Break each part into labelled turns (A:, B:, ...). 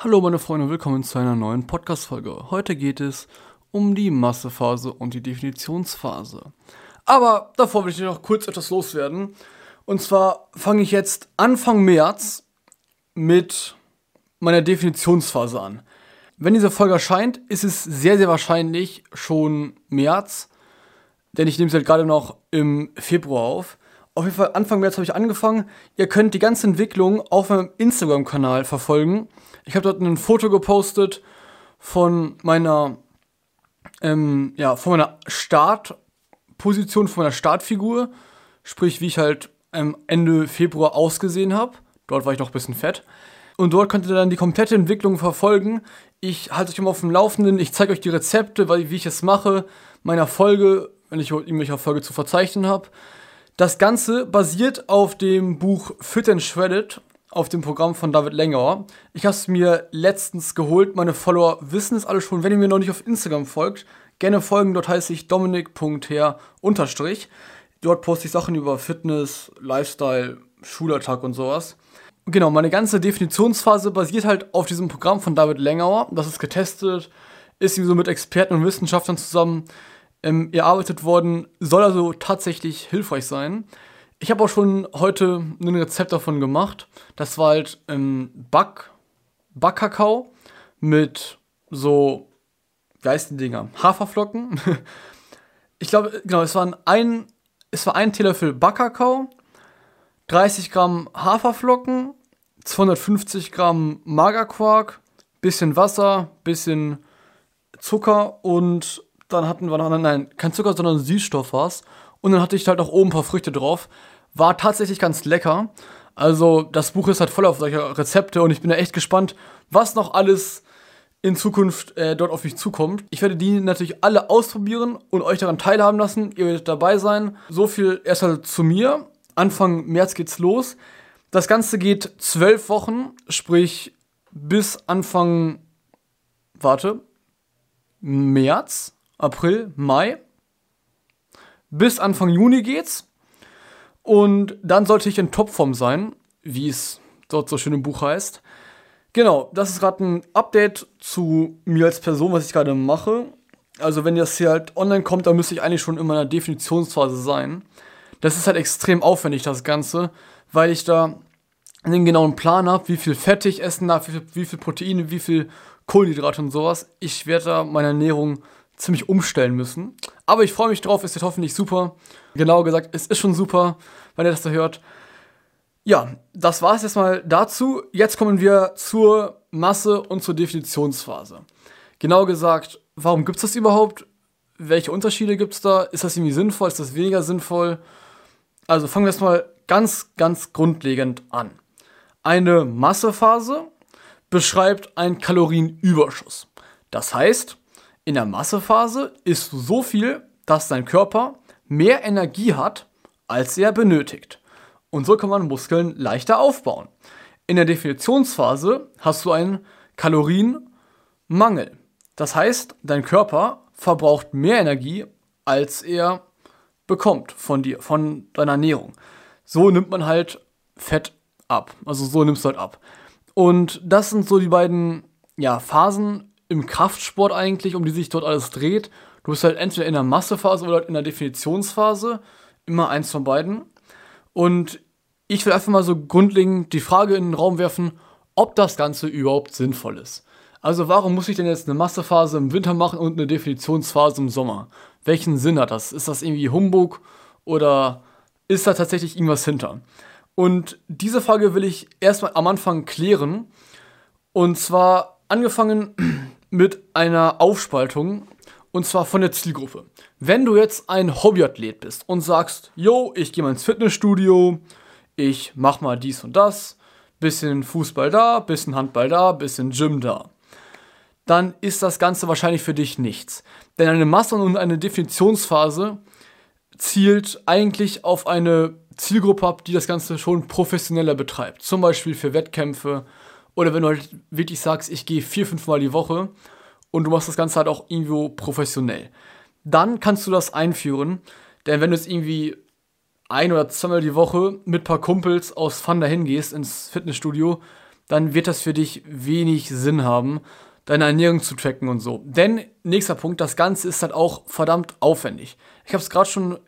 A: Hallo meine Freunde, willkommen zu einer neuen Podcast-Folge. Heute geht es um die Massephase und die Definitionsphase. Aber davor will ich noch kurz etwas loswerden. Und zwar fange ich jetzt Anfang März mit meiner Definitionsphase an. Wenn diese Folge erscheint, ist es sehr, sehr wahrscheinlich schon März, denn ich nehme es halt gerade noch im Februar auf. Auf jeden Fall Anfang März habe ich angefangen. Ihr könnt die ganze Entwicklung auf meinem Instagram-Kanal verfolgen. Ich habe dort ein Foto gepostet von meiner, ähm, ja, von meiner Startposition, von meiner Startfigur. Sprich, wie ich halt ähm, Ende Februar ausgesehen habe. Dort war ich noch ein bisschen fett. Und dort könnt ihr dann die komplette Entwicklung verfolgen. Ich halte euch immer auf dem Laufenden. Ich zeige euch die Rezepte, wie ich es mache, meiner Folge, wenn ich irgendwelche Folge zu verzeichnen habe. Das Ganze basiert auf dem Buch Fit and Shredded, auf dem Programm von David Lengauer. Ich habe es mir letztens geholt. Meine Follower wissen es alle schon. Wenn ihr mir noch nicht auf Instagram folgt, gerne folgen. Dort heiße ich dominik.her Dort poste ich Sachen über Fitness, Lifestyle, Schulalltag und sowas. Genau, meine ganze Definitionsphase basiert halt auf diesem Programm von David Lengauer. Das ist getestet, ist so mit Experten und Wissenschaftlern zusammen ähm, erarbeitet worden, soll also tatsächlich hilfreich sein. Ich habe auch schon heute ein Rezept davon gemacht. Das war halt ähm, Back, Backkakao mit so, wie heißt die Dinger? Haferflocken. ich glaube, genau, es waren ein, es war ein Teelöffel Backkakao, 30 Gramm Haferflocken, 250 Gramm Magerquark, bisschen Wasser, bisschen Zucker und dann hatten wir noch, nein, kein Zucker, sondern Süßstoff was. Und dann hatte ich halt auch oben ein paar Früchte drauf. War tatsächlich ganz lecker. Also das Buch ist halt voll auf solche Rezepte und ich bin da echt gespannt, was noch alles in Zukunft äh, dort auf mich zukommt. Ich werde die natürlich alle ausprobieren und euch daran teilhaben lassen. Ihr werdet dabei sein. So viel erstmal zu mir. Anfang März geht's los. Das Ganze geht zwölf Wochen, sprich bis Anfang, warte, März. April, Mai. Bis Anfang Juni geht's. Und dann sollte ich in Topform sein, wie es dort so schön im Buch heißt. Genau, das ist gerade ein Update zu mir als Person, was ich gerade mache. Also wenn das hier halt online kommt, dann müsste ich eigentlich schon in meiner Definitionsphase sein. Das ist halt extrem aufwendig, das Ganze, weil ich da einen genauen Plan habe, wie viel Fett ich essen darf, wie viel, wie viel Proteine, wie viel Kohlenhydrate und sowas. Ich werde da meine Ernährung ziemlich umstellen müssen. Aber ich freue mich drauf, es wird hoffentlich super. Genau gesagt, es ist schon super, wenn ihr das da hört. Ja, das war es erstmal dazu. Jetzt kommen wir zur Masse und zur Definitionsphase. Genau gesagt, warum gibt es das überhaupt? Welche Unterschiede gibt es da? Ist das irgendwie sinnvoll? Ist das weniger sinnvoll? Also fangen wir erstmal ganz, ganz grundlegend an. Eine Massephase beschreibt einen Kalorienüberschuss. Das heißt, in der Massephase isst du so viel, dass dein Körper mehr Energie hat, als er benötigt. Und so kann man Muskeln leichter aufbauen. In der Definitionsphase hast du einen Kalorienmangel. Das heißt, dein Körper verbraucht mehr Energie, als er bekommt von dir, von deiner Ernährung. So nimmt man halt Fett ab. Also so nimmst du halt ab. Und das sind so die beiden ja, Phasen im Kraftsport eigentlich, um die sich dort alles dreht. Du bist halt entweder in der Massephase oder in der Definitionsphase. Immer eins von beiden. Und ich will einfach mal so grundlegend die Frage in den Raum werfen, ob das Ganze überhaupt sinnvoll ist. Also warum muss ich denn jetzt eine Massephase im Winter machen und eine Definitionsphase im Sommer? Welchen Sinn hat das? Ist das irgendwie Humbug oder ist da tatsächlich irgendwas hinter? Und diese Frage will ich erstmal am Anfang klären. Und zwar angefangen mit einer Aufspaltung und zwar von der Zielgruppe. Wenn du jetzt ein Hobbyathlet bist und sagst, yo, ich gehe mal ins Fitnessstudio, ich mach mal dies und das, bisschen Fußball da, bisschen Handball da, bisschen Gym da, dann ist das Ganze wahrscheinlich für dich nichts. Denn eine Masse- und eine Definitionsphase zielt eigentlich auf eine Zielgruppe ab, die das Ganze schon professioneller betreibt. Zum Beispiel für Wettkämpfe oder wenn du halt wirklich sagst, ich gehe vier, fünf Mal die Woche und du machst das Ganze halt auch irgendwo professionell. Dann kannst du das einführen. Denn wenn du jetzt irgendwie ein oder zweimal die Woche mit ein paar Kumpels aus Fun dahin gehst ins Fitnessstudio, dann wird das für dich wenig Sinn haben, deine Ernährung zu tracken und so. Denn, nächster Punkt, das Ganze ist halt auch verdammt aufwendig. Ich habe es gerade schon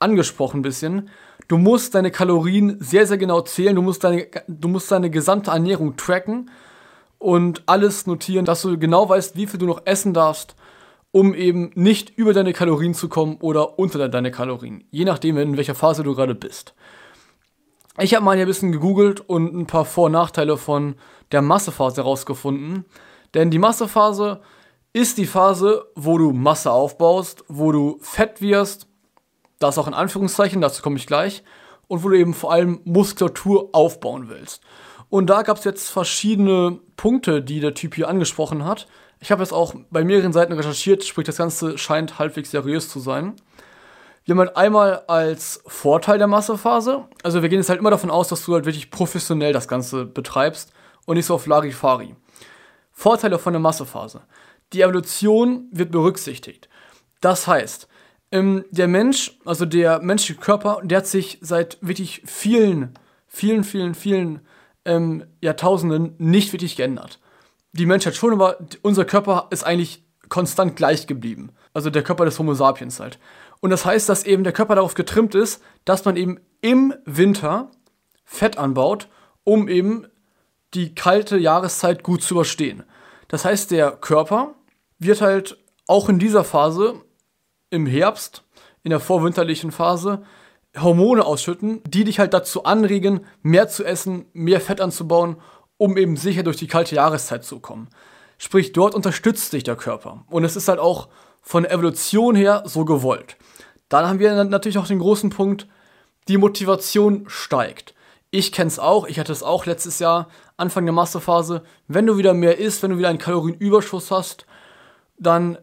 A: angesprochen ein bisschen. Du musst deine Kalorien sehr, sehr genau zählen. Du musst deine, du musst deine gesamte Ernährung tracken und alles notieren, dass du genau weißt, wie viel du noch essen darfst, um eben nicht über deine Kalorien zu kommen oder unter deine Kalorien. Je nachdem, in welcher Phase du gerade bist. Ich habe mal hier ein bisschen gegoogelt und ein paar Vor- und Nachteile von der Massephase herausgefunden. Denn die Massephase ist die Phase, wo du Masse aufbaust, wo du fett wirst, das auch in Anführungszeichen, dazu komme ich gleich, und wo du eben vor allem Muskulatur aufbauen willst. Und da gab es jetzt verschiedene Punkte, die der Typ hier angesprochen hat. Ich habe jetzt auch bei mehreren Seiten recherchiert, sprich das Ganze scheint halbwegs seriös zu sein. Wir haben halt einmal als Vorteil der Massephase, also wir gehen jetzt halt immer davon aus, dass du halt wirklich professionell das Ganze betreibst und nicht so auf Larifari. Vorteile von der Massephase. Die Evolution wird berücksichtigt. Das heißt, ähm, der Mensch, also der menschliche Körper, der hat sich seit wirklich vielen, vielen, vielen, vielen ähm, Jahrtausenden nicht wirklich geändert. Die Menschheit schon, aber unser Körper ist eigentlich konstant gleich geblieben. Also der Körper des Homo sapiens halt. Und das heißt, dass eben der Körper darauf getrimmt ist, dass man eben im Winter Fett anbaut, um eben die kalte Jahreszeit gut zu überstehen. Das heißt, der Körper wird halt auch in dieser Phase, im Herbst, in der vorwinterlichen Phase, Hormone ausschütten, die dich halt dazu anregen, mehr zu essen, mehr Fett anzubauen, um eben sicher durch die kalte Jahreszeit zu kommen. Sprich, dort unterstützt dich der Körper. Und es ist halt auch von der Evolution her so gewollt. Dann haben wir natürlich auch den großen Punkt, die Motivation steigt. Ich kenne es auch, ich hatte es auch letztes Jahr, Anfang der Massephase. Wenn du wieder mehr isst, wenn du wieder einen Kalorienüberschuss hast, dann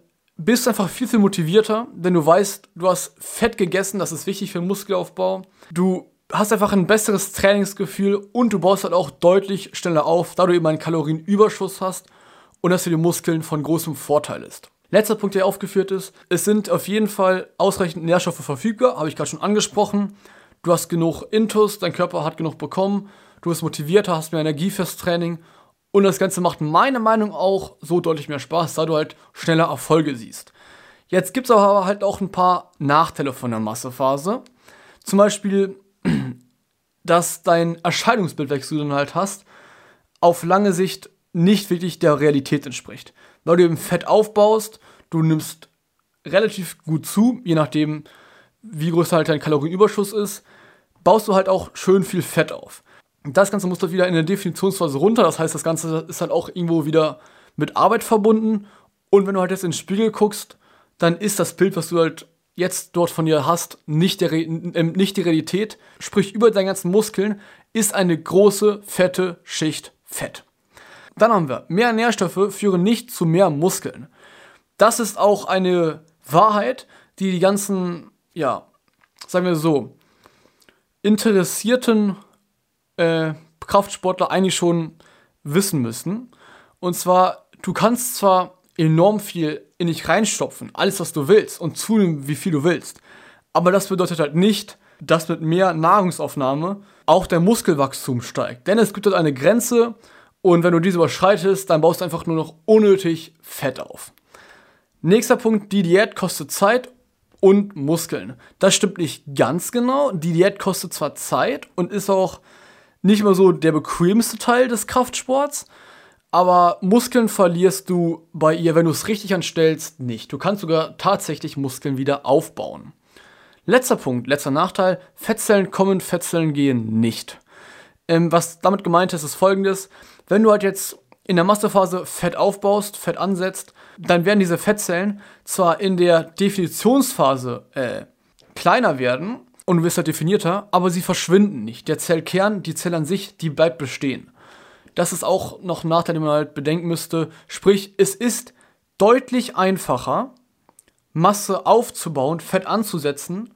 A: bist einfach viel, viel motivierter, denn du weißt, du hast Fett gegessen, das ist wichtig für den Muskelaufbau. Du hast einfach ein besseres Trainingsgefühl und du baust halt auch deutlich schneller auf, da du eben einen Kalorienüberschuss hast und das für die Muskeln von großem Vorteil ist. Letzter Punkt, der aufgeführt ist, es sind auf jeden Fall ausreichend Nährstoffe verfügbar, habe ich gerade schon angesprochen. Du hast genug Intus, dein Körper hat genug bekommen, du bist motivierter, hast mehr Energie fürs Training und das Ganze macht meiner Meinung auch so deutlich mehr Spaß, da du halt schneller Erfolge siehst. Jetzt gibt es aber halt auch ein paar Nachteile von der Massephase. Zum Beispiel, dass dein Erscheinungsbild, welches du dann halt hast, auf lange Sicht nicht wirklich der Realität entspricht weil du eben Fett aufbaust, du nimmst relativ gut zu, je nachdem, wie groß halt dein Kalorienüberschuss ist, baust du halt auch schön viel Fett auf. Das Ganze musst du wieder in der Definitionsphase runter, das heißt, das Ganze ist halt auch irgendwo wieder mit Arbeit verbunden. Und wenn du halt jetzt in den Spiegel guckst, dann ist das Bild, was du halt jetzt dort von dir hast, nicht, der, äh, nicht die Realität. Sprich, über deinen ganzen Muskeln ist eine große, fette Schicht Fett. Dann haben wir, mehr Nährstoffe führen nicht zu mehr Muskeln. Das ist auch eine Wahrheit, die die ganzen, ja, sagen wir so, interessierten äh, Kraftsportler eigentlich schon wissen müssen. Und zwar, du kannst zwar enorm viel in dich reinstopfen, alles was du willst und zunehmen, wie viel du willst. Aber das bedeutet halt nicht, dass mit mehr Nahrungsaufnahme auch der Muskelwachstum steigt. Denn es gibt halt eine Grenze, und wenn du diese überschreitest, dann baust du einfach nur noch unnötig Fett auf. Nächster Punkt, die Diät kostet Zeit und Muskeln. Das stimmt nicht ganz genau. Die Diät kostet zwar Zeit und ist auch nicht immer so der bequemste Teil des Kraftsports, aber Muskeln verlierst du bei ihr, wenn du es richtig anstellst, nicht. Du kannst sogar tatsächlich Muskeln wieder aufbauen. Letzter Punkt, letzter Nachteil, Fettzellen kommen, Fettzellen gehen nicht. Ähm, was damit gemeint ist, ist folgendes. Wenn du halt jetzt in der Massephase Fett aufbaust, Fett ansetzt, dann werden diese Fettzellen zwar in der Definitionsphase äh, kleiner werden und du wirst halt definierter, aber sie verschwinden nicht. Der Zellkern, die Zelle an sich, die bleibt bestehen. Das ist auch noch ein Nachteil, den man halt bedenken müsste. Sprich, es ist deutlich einfacher, Masse aufzubauen, Fett anzusetzen,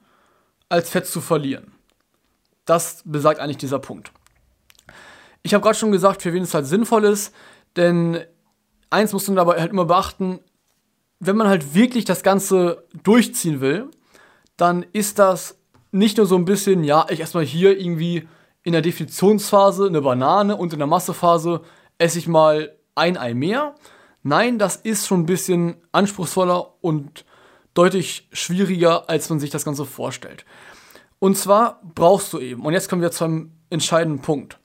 A: als Fett zu verlieren. Das besagt eigentlich dieser Punkt. Ich habe gerade schon gesagt, für wen es halt sinnvoll ist, denn eins muss man dabei halt immer beachten, wenn man halt wirklich das Ganze durchziehen will, dann ist das nicht nur so ein bisschen, ja, ich erstmal hier irgendwie in der Definitionsphase eine Banane und in der Massephase esse ich mal ein Ei mehr. Nein, das ist schon ein bisschen anspruchsvoller und deutlich schwieriger, als man sich das Ganze vorstellt. Und zwar brauchst du eben, und jetzt kommen wir zu einem entscheidenden Punkt,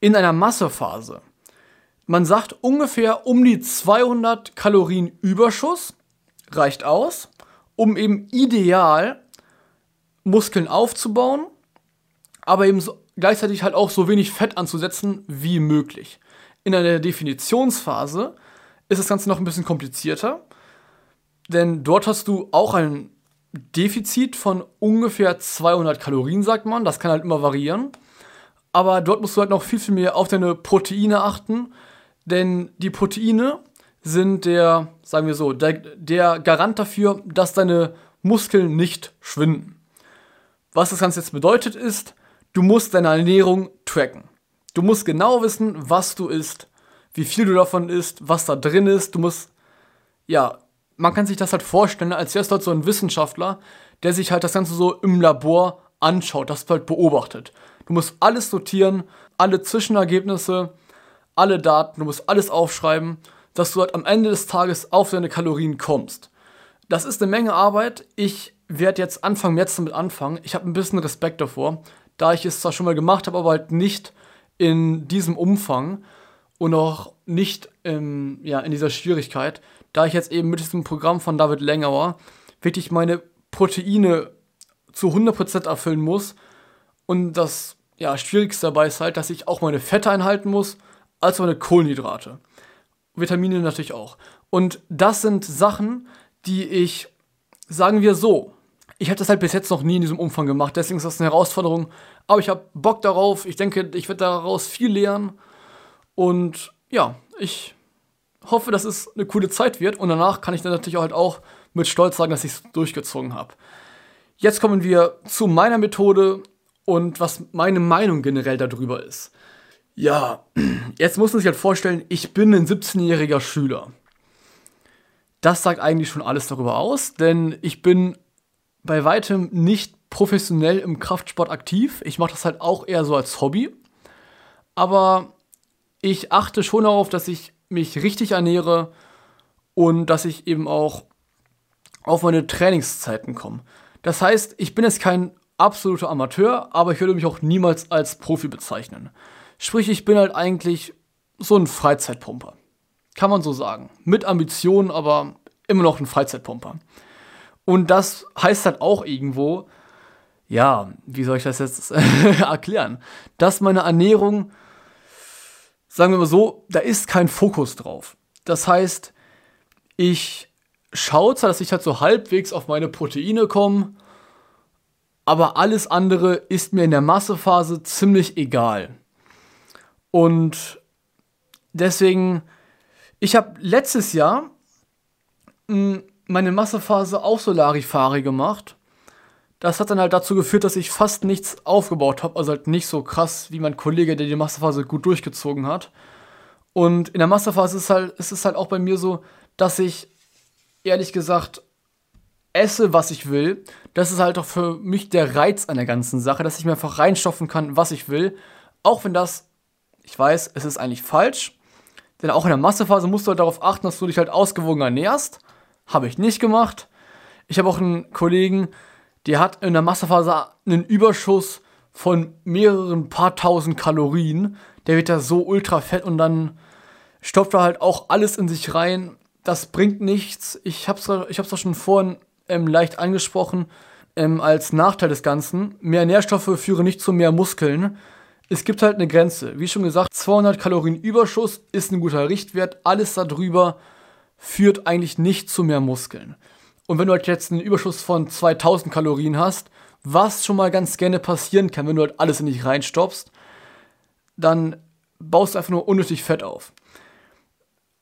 A: in einer Massephase, man sagt ungefähr um die 200 Kalorien Überschuss reicht aus, um eben ideal Muskeln aufzubauen, aber eben so, gleichzeitig halt auch so wenig Fett anzusetzen wie möglich. In einer Definitionsphase ist das Ganze noch ein bisschen komplizierter, denn dort hast du auch ein Defizit von ungefähr 200 Kalorien, sagt man. Das kann halt immer variieren. Aber dort musst du halt noch viel, viel mehr auf deine Proteine achten, denn die Proteine sind der, sagen wir so, der, der Garant dafür, dass deine Muskeln nicht schwinden. Was das Ganze jetzt bedeutet ist, du musst deine Ernährung tracken. Du musst genau wissen, was du isst, wie viel du davon isst, was da drin ist. Du musst, ja, man kann sich das halt vorstellen, als wärst du halt so ein Wissenschaftler, der sich halt das Ganze so im Labor anschaut, das halt beobachtet. Du musst alles sortieren, alle Zwischenergebnisse, alle Daten, du musst alles aufschreiben, dass du halt am Ende des Tages auf deine Kalorien kommst. Das ist eine Menge Arbeit. Ich werde jetzt Anfang März damit anfangen. Ich habe ein bisschen Respekt davor, da ich es zwar schon mal gemacht habe, aber halt nicht in diesem Umfang und auch nicht ähm, ja, in dieser Schwierigkeit, da ich jetzt eben mit diesem Programm von David Lengauer wirklich meine Proteine zu 100% erfüllen muss. Und das ja, Schwierigste dabei ist halt, dass ich auch meine Fette einhalten muss, als meine Kohlenhydrate. Vitamine natürlich auch. Und das sind Sachen, die ich, sagen wir so, ich habe das halt bis jetzt noch nie in diesem Umfang gemacht, deswegen ist das eine Herausforderung. Aber ich habe Bock darauf, ich denke, ich werde daraus viel lernen. Und ja, ich hoffe, dass es eine coole Zeit wird. Und danach kann ich dann natürlich halt auch mit Stolz sagen, dass ich es durchgezogen habe. Jetzt kommen wir zu meiner Methode und was meine Meinung generell darüber ist. Ja, jetzt muss man sich halt vorstellen, ich bin ein 17-jähriger Schüler. Das sagt eigentlich schon alles darüber aus, denn ich bin bei weitem nicht professionell im Kraftsport aktiv. Ich mache das halt auch eher so als Hobby. Aber ich achte schon darauf, dass ich mich richtig ernähre und dass ich eben auch auf meine Trainingszeiten komme. Das heißt, ich bin jetzt kein absoluter Amateur, aber ich würde mich auch niemals als Profi bezeichnen. Sprich, ich bin halt eigentlich so ein Freizeitpumper. Kann man so sagen. Mit Ambitionen, aber immer noch ein Freizeitpumper. Und das heißt halt auch irgendwo, ja, wie soll ich das jetzt erklären? Dass meine Ernährung, sagen wir mal so, da ist kein Fokus drauf. Das heißt, ich schaue zwar, dass ich halt so halbwegs auf meine Proteine komme, aber alles andere ist mir in der Massephase ziemlich egal. Und deswegen, ich habe letztes Jahr hm, meine Massephase auch so Larifari gemacht. Das hat dann halt dazu geführt, dass ich fast nichts aufgebaut habe, also halt nicht so krass wie mein Kollege, der die Massephase gut durchgezogen hat. Und in der Massephase ist, halt, ist es halt auch bei mir so, dass ich ehrlich gesagt esse, was ich will. Das ist halt auch für mich der Reiz an der ganzen Sache, dass ich mir einfach reinstoffen kann, was ich will. Auch wenn das, ich weiß, es ist eigentlich falsch. Denn auch in der Massephase musst du halt darauf achten, dass du dich halt ausgewogen ernährst. Habe ich nicht gemacht. Ich habe auch einen Kollegen, der hat in der Massephase einen Überschuss von mehreren paar tausend Kalorien. Der wird da so ultra fett und dann stopft er halt auch alles in sich rein. Das bringt nichts. Ich habe es ich hab's schon vorhin ähm, leicht angesprochen ähm, als Nachteil des Ganzen. Mehr Nährstoffe führen nicht zu mehr Muskeln. Es gibt halt eine Grenze. Wie schon gesagt, 200 Kalorien Überschuss ist ein guter Richtwert. Alles darüber führt eigentlich nicht zu mehr Muskeln. Und wenn du halt jetzt einen Überschuss von 2000 Kalorien hast, was schon mal ganz gerne passieren kann, wenn du halt alles in dich reinstopfst, dann baust du einfach nur unnötig Fett auf.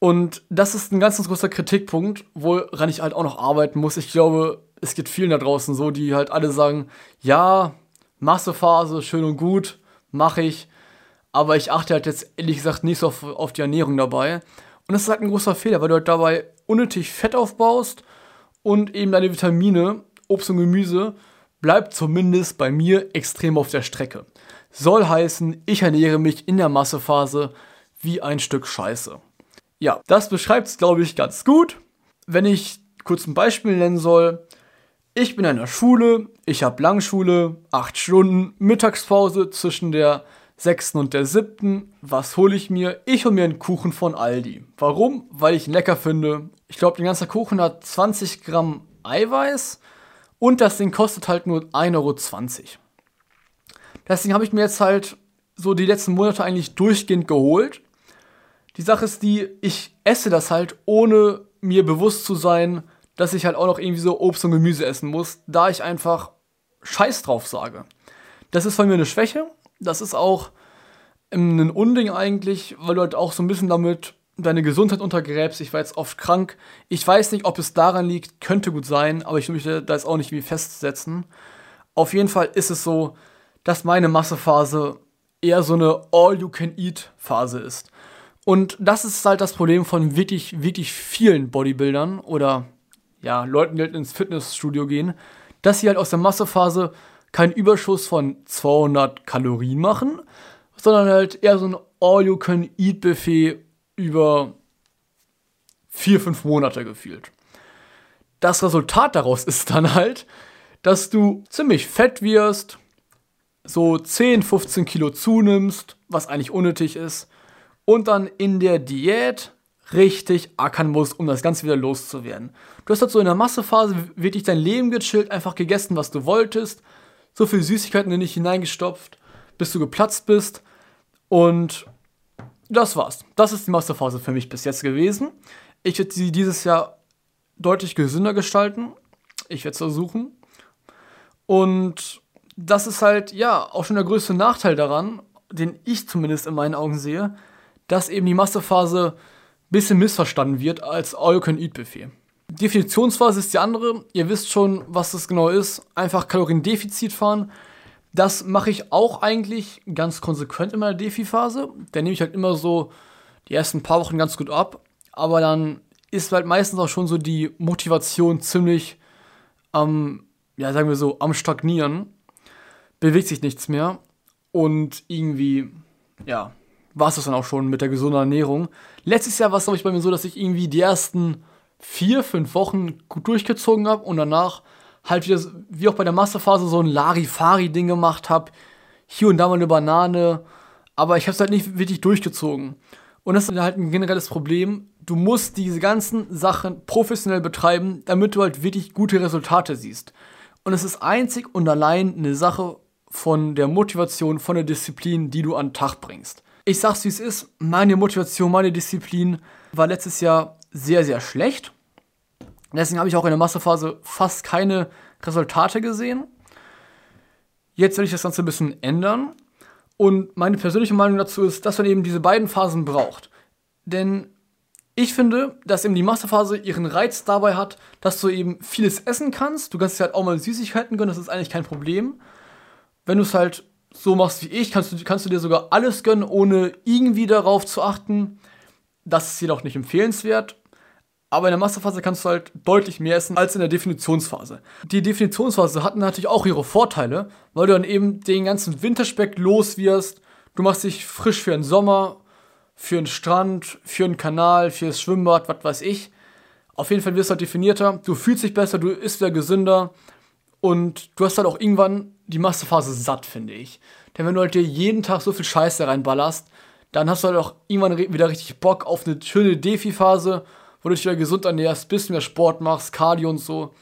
A: Und das ist ein ganz, ganz großer Kritikpunkt, woran ich halt auch noch arbeiten muss. Ich glaube, es geht vielen da draußen so, die halt alle sagen, ja, Massephase, schön und gut, mache ich. Aber ich achte halt jetzt ehrlich gesagt nicht so auf, auf die Ernährung dabei. Und das ist halt ein großer Fehler, weil du halt dabei unnötig Fett aufbaust und eben deine Vitamine, Obst und Gemüse, bleibt zumindest bei mir extrem auf der Strecke. Soll heißen, ich ernähre mich in der Massephase wie ein Stück Scheiße. Ja, das beschreibt es, glaube ich, ganz gut. Wenn ich kurz ein Beispiel nennen soll, ich bin in der Schule, ich habe Langschule, acht Stunden, Mittagspause zwischen der sechsten und der siebten. Was hole ich mir? Ich hole mir einen Kuchen von Aldi. Warum? Weil ich ihn lecker finde. Ich glaube, der ganze Kuchen hat 20 Gramm Eiweiß und das Ding kostet halt nur 1,20 Euro. Deswegen habe ich mir jetzt halt so die letzten Monate eigentlich durchgehend geholt. Die Sache ist die, ich esse das halt, ohne mir bewusst zu sein, dass ich halt auch noch irgendwie so Obst und Gemüse essen muss, da ich einfach Scheiß drauf sage. Das ist von mir eine Schwäche. Das ist auch ein Unding eigentlich, weil du halt auch so ein bisschen damit deine Gesundheit untergräbst. Ich war jetzt oft krank. Ich weiß nicht, ob es daran liegt, könnte gut sein, aber ich möchte da jetzt auch nicht wie festsetzen. Auf jeden Fall ist es so, dass meine Massephase eher so eine All-You-Can-Eat-Phase ist. Und das ist halt das Problem von wirklich, wirklich vielen Bodybuildern oder ja, Leuten, die halt ins Fitnessstudio gehen, dass sie halt aus der Massephase keinen Überschuss von 200 Kalorien machen, sondern halt eher so ein All-You-Can-Eat-Buffet über vier, fünf Monate gefühlt. Das Resultat daraus ist dann halt, dass du ziemlich fett wirst, so 10, 15 Kilo zunimmst, was eigentlich unnötig ist, und dann in der Diät richtig ackern musst, um das Ganze wieder loszuwerden. Du hast halt so in der Massephase wirklich dein Leben gechillt, einfach gegessen, was du wolltest, so viel Süßigkeiten in dich hineingestopft, bis du geplatzt bist. Und das war's. Das ist die Massephase für mich bis jetzt gewesen. Ich werde sie dieses Jahr deutlich gesünder gestalten. Ich werde es versuchen. Und das ist halt, ja, auch schon der größte Nachteil daran, den ich zumindest in meinen Augen sehe, dass eben die Massephase bisschen missverstanden wird als All-You-Can-Eat-Buffet. Definitionsphase ist die andere. Ihr wisst schon, was das genau ist. Einfach Kaloriendefizit fahren. Das mache ich auch eigentlich ganz konsequent in meiner Defi-Phase. Da nehme ich halt immer so die ersten paar Wochen ganz gut ab. Aber dann ist halt meistens auch schon so die Motivation ziemlich am, ja, sagen wir so, am Stagnieren. Bewegt sich nichts mehr. Und irgendwie, ja, war es das dann auch schon mit der gesunden Ernährung. Letztes Jahr war es, glaube ich, bei mir so, dass ich irgendwie die ersten vier, fünf Wochen gut durchgezogen habe und danach halt wieder, wie auch bei der Masterphase, so ein Larifari-Ding gemacht habe. Hier und da mal eine Banane. Aber ich habe es halt nicht wirklich durchgezogen. Und das ist halt ein generelles Problem. Du musst diese ganzen Sachen professionell betreiben, damit du halt wirklich gute Resultate siehst. Und es ist einzig und allein eine Sache von der Motivation, von der Disziplin, die du an den Tag bringst. Ich sag's wie es ist, meine Motivation, meine Disziplin war letztes Jahr sehr, sehr schlecht. Deswegen habe ich auch in der Massephase fast keine Resultate gesehen. Jetzt will ich das Ganze ein bisschen ändern. Und meine persönliche Meinung dazu ist, dass man eben diese beiden Phasen braucht. Denn ich finde, dass eben die Massephase ihren Reiz dabei hat, dass du eben vieles essen kannst. Du kannst dir halt auch mal Süßigkeiten gönnen, das ist eigentlich kein Problem. Wenn du es halt so machst wie ich, kannst du, kannst du dir sogar alles gönnen, ohne irgendwie darauf zu achten. Das ist jedoch nicht empfehlenswert. Aber in der Masterphase kannst du halt deutlich mehr essen als in der Definitionsphase. Die Definitionsphase hat natürlich auch ihre Vorteile, weil du dann eben den ganzen Winterspeck los wirst. Du machst dich frisch für den Sommer, für den Strand, für den Kanal, für das Schwimmbad, was weiß ich. Auf jeden Fall wirst du halt definierter, du fühlst dich besser, du isst wieder gesünder und du hast halt auch irgendwann die Masterphase satt, finde ich. Denn wenn du halt dir jeden Tag so viel Scheiße reinballerst, dann hast du halt auch irgendwann wieder richtig Bock auf eine schöne Defi-Phase, wo du dich wieder gesund ernährst, bisschen mehr Sport machst, Cardio und so.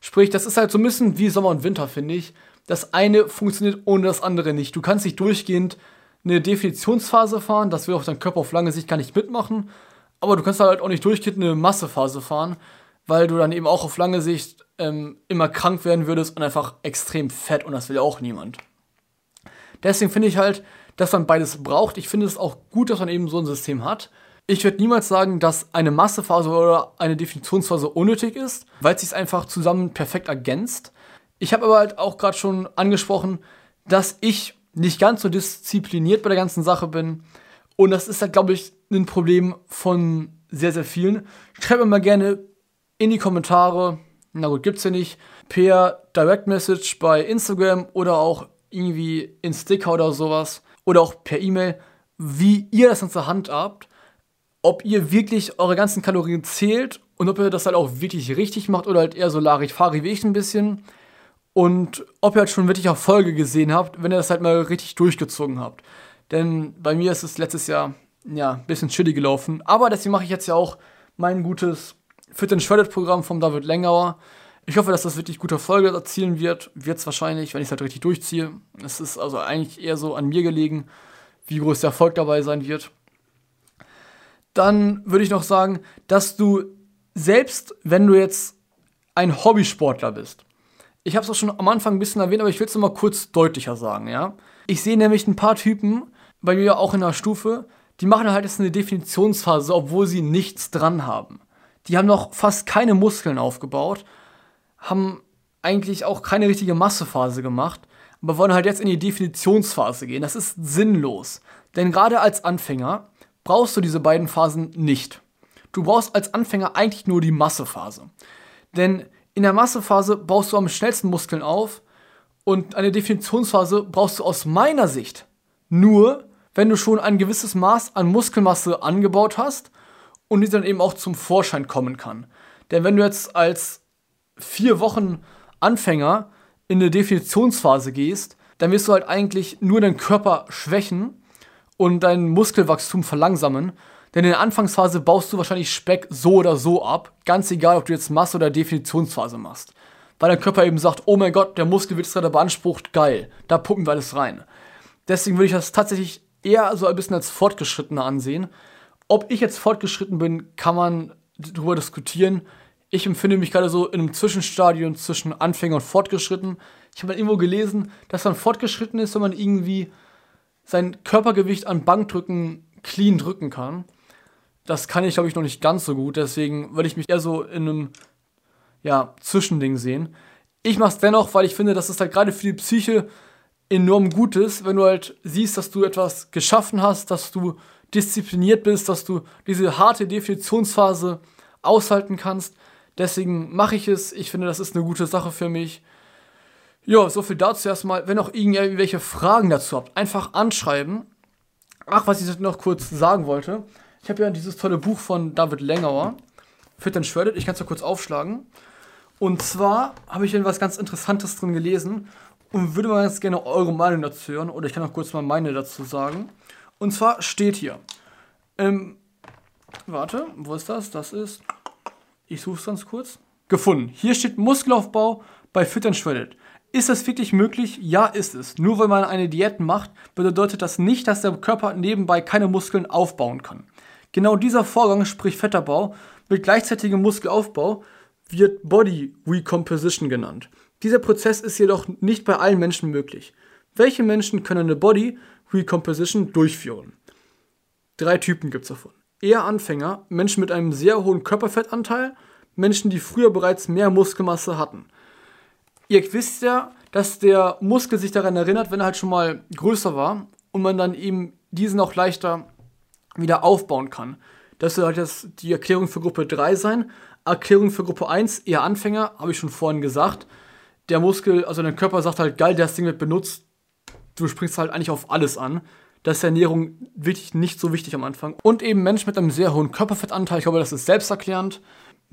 A: Sprich, das ist halt so ein bisschen wie Sommer und Winter, finde ich. Das eine funktioniert ohne das andere nicht. Du kannst nicht durchgehend eine Definitionsphase fahren, das will auch dein Körper auf lange Sicht gar nicht mitmachen. Aber du kannst halt auch nicht durchgehend eine Massephase fahren, weil du dann eben auch auf lange Sicht ähm, immer krank werden würdest und einfach extrem fett und das will ja auch niemand. Deswegen finde ich halt, dass man beides braucht. Ich finde es auch gut, dass man eben so ein System hat. Ich würde niemals sagen, dass eine Massephase oder eine Definitionsphase unnötig ist, weil es sich einfach zusammen perfekt ergänzt. Ich habe aber halt auch gerade schon angesprochen, dass ich nicht ganz so diszipliniert bei der ganzen Sache bin. Und das ist halt, glaube ich, ein Problem von sehr, sehr vielen. Schreibt mir mal gerne in die Kommentare, Na gut, gibt's ja nicht. Per Direct Message bei Instagram oder auch irgendwie in Sticker oder sowas. Oder auch per E-Mail, wie ihr das Ganze handhabt. Ob ihr wirklich eure ganzen Kalorien zählt und ob ihr das halt auch wirklich richtig macht oder halt eher so Larifari wie ich ein bisschen. Und ob ihr halt schon wirklich Erfolge gesehen habt, wenn ihr das halt mal richtig durchgezogen habt. Denn bei mir ist es letztes Jahr ja ein bisschen chilly gelaufen. Aber deswegen mache ich jetzt ja auch mein gutes Fit and Shredded Programm vom David Lengauer. Ich hoffe, dass das wirklich gute Erfolge erzielen wird. Wird es wahrscheinlich, wenn ich es halt richtig durchziehe. Es ist also eigentlich eher so an mir gelegen, wie groß der Erfolg dabei sein wird. Dann würde ich noch sagen, dass du selbst, wenn du jetzt ein Hobbysportler bist, ich habe es auch schon am Anfang ein bisschen erwähnt, aber ich will es nochmal kurz deutlicher sagen, ja. Ich sehe nämlich ein paar Typen, bei mir auch in der Stufe, die machen halt jetzt eine Definitionsphase, obwohl sie nichts dran haben. Die haben noch fast keine Muskeln aufgebaut, haben eigentlich auch keine richtige Massephase gemacht, aber wollen halt jetzt in die Definitionsphase gehen. Das ist sinnlos. Denn gerade als Anfänger brauchst du diese beiden Phasen nicht. Du brauchst als Anfänger eigentlich nur die Massephase. Denn in der Massephase baust du am schnellsten Muskeln auf und eine Definitionsphase brauchst du aus meiner Sicht nur, wenn du schon ein gewisses Maß an Muskelmasse angebaut hast und die dann eben auch zum Vorschein kommen kann. Denn wenn du jetzt als vier Wochen Anfänger in eine Definitionsphase gehst, dann wirst du halt eigentlich nur deinen Körper schwächen und dein Muskelwachstum verlangsamen. Denn in der Anfangsphase baust du wahrscheinlich Speck so oder so ab, ganz egal, ob du jetzt Masse oder Definitionsphase machst. Weil dein Körper eben sagt, oh mein Gott, der Muskel wird jetzt gerade beansprucht, geil, da pumpen wir alles rein. Deswegen würde ich das tatsächlich eher so ein bisschen als fortgeschrittener ansehen. Ob ich jetzt fortgeschritten bin, kann man darüber diskutieren. Ich empfinde mich gerade so in einem Zwischenstadium zwischen Anfänger und Fortgeschritten. Ich habe mal irgendwo gelesen, dass man fortgeschritten ist, wenn man irgendwie sein Körpergewicht an Bankdrücken clean drücken kann. Das kann ich, glaube ich, noch nicht ganz so gut. Deswegen würde ich mich eher so in einem ja, Zwischending sehen. Ich mache es dennoch, weil ich finde, dass es halt gerade für die Psyche enorm gut ist, wenn du halt siehst, dass du etwas geschaffen hast, dass du diszipliniert bist, dass du diese harte Definitionsphase aushalten kannst. Deswegen mache ich es. Ich finde, das ist eine gute Sache für mich. Ja, so viel dazu erstmal. Wenn auch irgendwelche Fragen dazu habt, einfach anschreiben. Ach, was ich noch kurz sagen wollte. Ich habe ja dieses tolle Buch von David Lengauer, Fit and Shredded. Ich kann es ja kurz aufschlagen. Und zwar habe ich hier was ganz Interessantes drin gelesen und würde mal ganz gerne eure Meinung dazu hören. Oder ich kann auch kurz mal meine dazu sagen. Und zwar steht hier. Ähm, warte, wo ist das? Das ist. Ich suche es ganz kurz. Gefunden. Hier steht Muskelaufbau bei Fit and Shredded. Ist das wirklich möglich? Ja, ist es. Nur weil man eine Diät macht, bedeutet das nicht, dass der Körper nebenbei keine Muskeln aufbauen kann. Genau dieser Vorgang, sprich Fettabbau, mit gleichzeitigem Muskelaufbau, wird Body Recomposition genannt. Dieser Prozess ist jedoch nicht bei allen Menschen möglich. Welche Menschen können eine Body Recomposition durchführen? Drei Typen gibt es davon. Eher Anfänger, Menschen mit einem sehr hohen Körperfettanteil, Menschen, die früher bereits mehr Muskelmasse hatten. Ihr wisst ja, dass der Muskel sich daran erinnert, wenn er halt schon mal größer war und man dann eben diesen auch leichter wieder aufbauen kann. Das soll halt jetzt die Erklärung für Gruppe 3 sein. Erklärung für Gruppe 1, eher Anfänger, habe ich schon vorhin gesagt. Der Muskel, also dein Körper sagt halt, geil, das Ding wird benutzt. Du springst halt eigentlich auf alles an. Das ist Ernährung wirklich nicht so wichtig am Anfang. Und eben Mensch mit einem sehr hohen Körperfettanteil. Ich glaube, das ist selbsterklärend.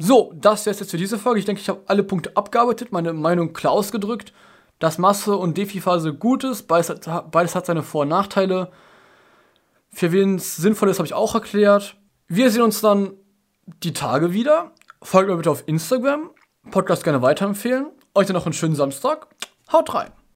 A: So, das wäre es jetzt für diese Folge. Ich denke, ich habe alle Punkte abgearbeitet, meine Meinung klar ausgedrückt. Dass Masse und Defi-Phase gut ist, beides hat, beides hat seine Vor- und Nachteile. Für wen es sinnvoll ist, habe ich auch erklärt. Wir sehen uns dann die Tage wieder. Folgt mir bitte auf Instagram. Podcast gerne weiterempfehlen. Euch dann noch einen schönen Samstag. Haut rein.